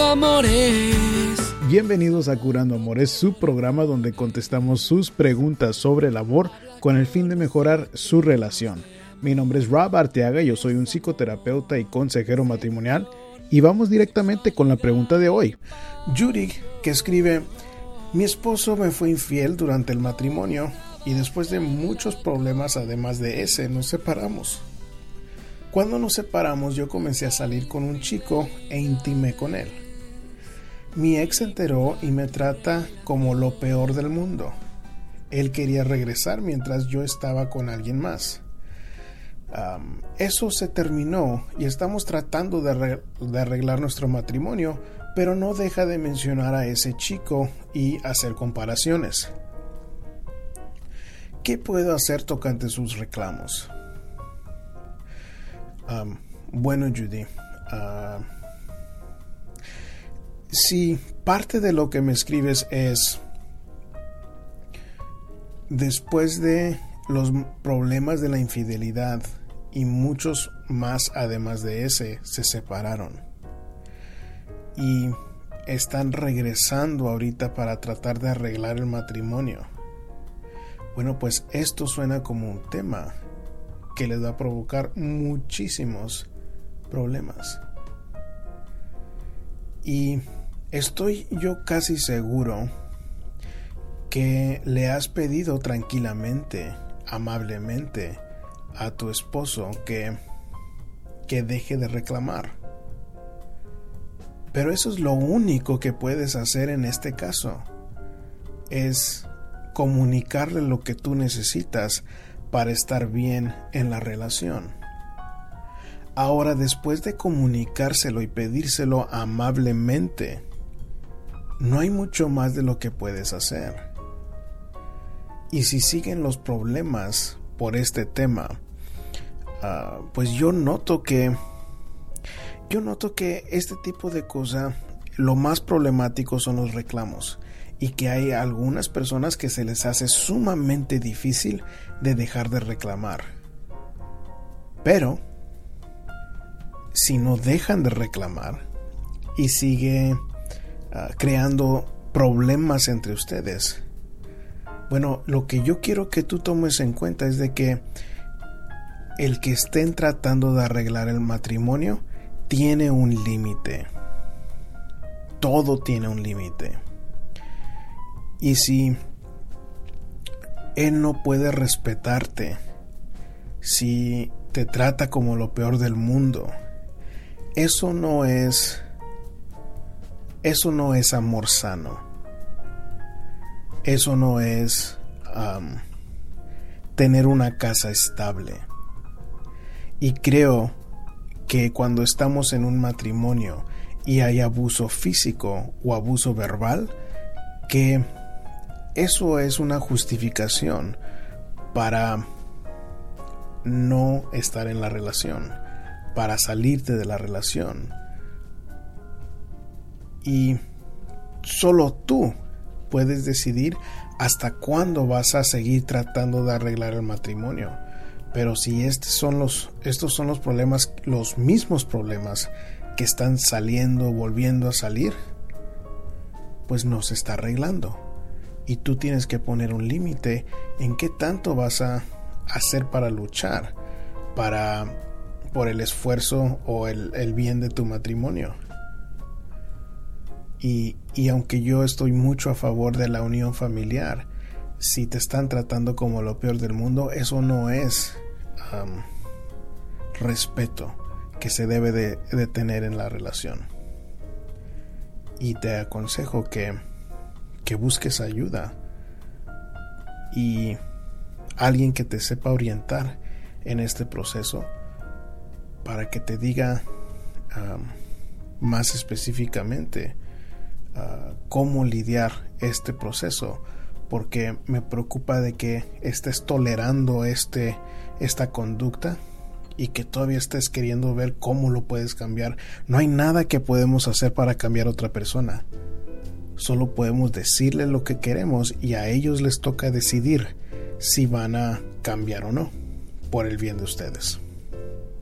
Amores. Bienvenidos a Curando Amores, su programa donde contestamos sus preguntas sobre el amor con el fin de mejorar su relación. Mi nombre es Rob Arteaga, yo soy un psicoterapeuta y consejero matrimonial y vamos directamente con la pregunta de hoy. Judy, que escribe, mi esposo me fue infiel durante el matrimonio y después de muchos problemas además de ese nos separamos. Cuando nos separamos yo comencé a salir con un chico e intimé con él. Mi ex se enteró y me trata como lo peor del mundo. Él quería regresar mientras yo estaba con alguien más. eso se terminó y estamos tratando de, arreglar nuestro matrimonio, pero no deja de mencionar a ese chico y hacer comparaciones. ¿Qué puedo hacer tocante sus reclamos? bueno, Judy, ah, si parte de lo que me escribes es después de los problemas de la infidelidad y muchos más además de ese se separaron y están regresando ahorita para tratar de arreglar el matrimonio. Bueno, pues esto suena como un tema que les va a provocar muchísimos problemas. Y estoy yo casi seguro que le has pedido tranquilamente, amablemente a tu esposo que, que deje de reclamar. Pero eso es lo único que puedes hacer en este caso. Es comunicarle lo que tú necesitas para estar bien en la relación. Ahora, después de comunicárselo y pedírselo amablemente, no hay mucho más de lo que puedes hacer. Y si siguen los problemas por este tema, ah, pues yo noto que yo noto que este tipo de cosa lo más problemático son los reclamos y que hay algunas personas que se les hace sumamente difícil de dejar de reclamar. Pero, si no dejan de reclamar y sigue ah, creando problemas entre ustedes, bueno, lo que yo quiero que tú tomes en cuenta es de que el que estén tratando de arreglar el matrimonio tiene un límite. Todo tiene un límite. Y si Él no puede respetarte, si te trata como lo peor del mundo, eso no es eso no es amor sano. Eso no es tener una casa estable. Y creo que cuando estamos en un matrimonio y hay abuso físico o abuso verbal, que eso es una justificación para no estar en la relación, para salirte de la relación. Y solo tú puedes decidir hasta cuándo vas a seguir tratando de arreglar el matrimonio. Pero si estos son los, estos son los problemas, los mismos problemas que están saliendo, volviendo a salir, pues no se está arreglando y tú tienes que poner un límite en qué tanto vas a hacer para luchar para por el esfuerzo o el, bien de tu matrimonio y, aunque yo estoy mucho a favor de la unión familiar si te están tratando como lo peor del mundo eso no es respeto que se debe de tener en la relación. Y te aconsejo que que busques ayuda y alguien que te sepa orientar en este proceso para que te diga más específicamente ah, cómo lidiar este proceso porque me preocupa de que estés tolerando este esta conducta y que todavía estés queriendo ver cómo lo puedes cambiar. No hay nada que podemos hacer para cambiar a otra persona. Solo podemos decirles lo que queremos y a ellos les toca decidir si van a cambiar o no por el bien de ustedes.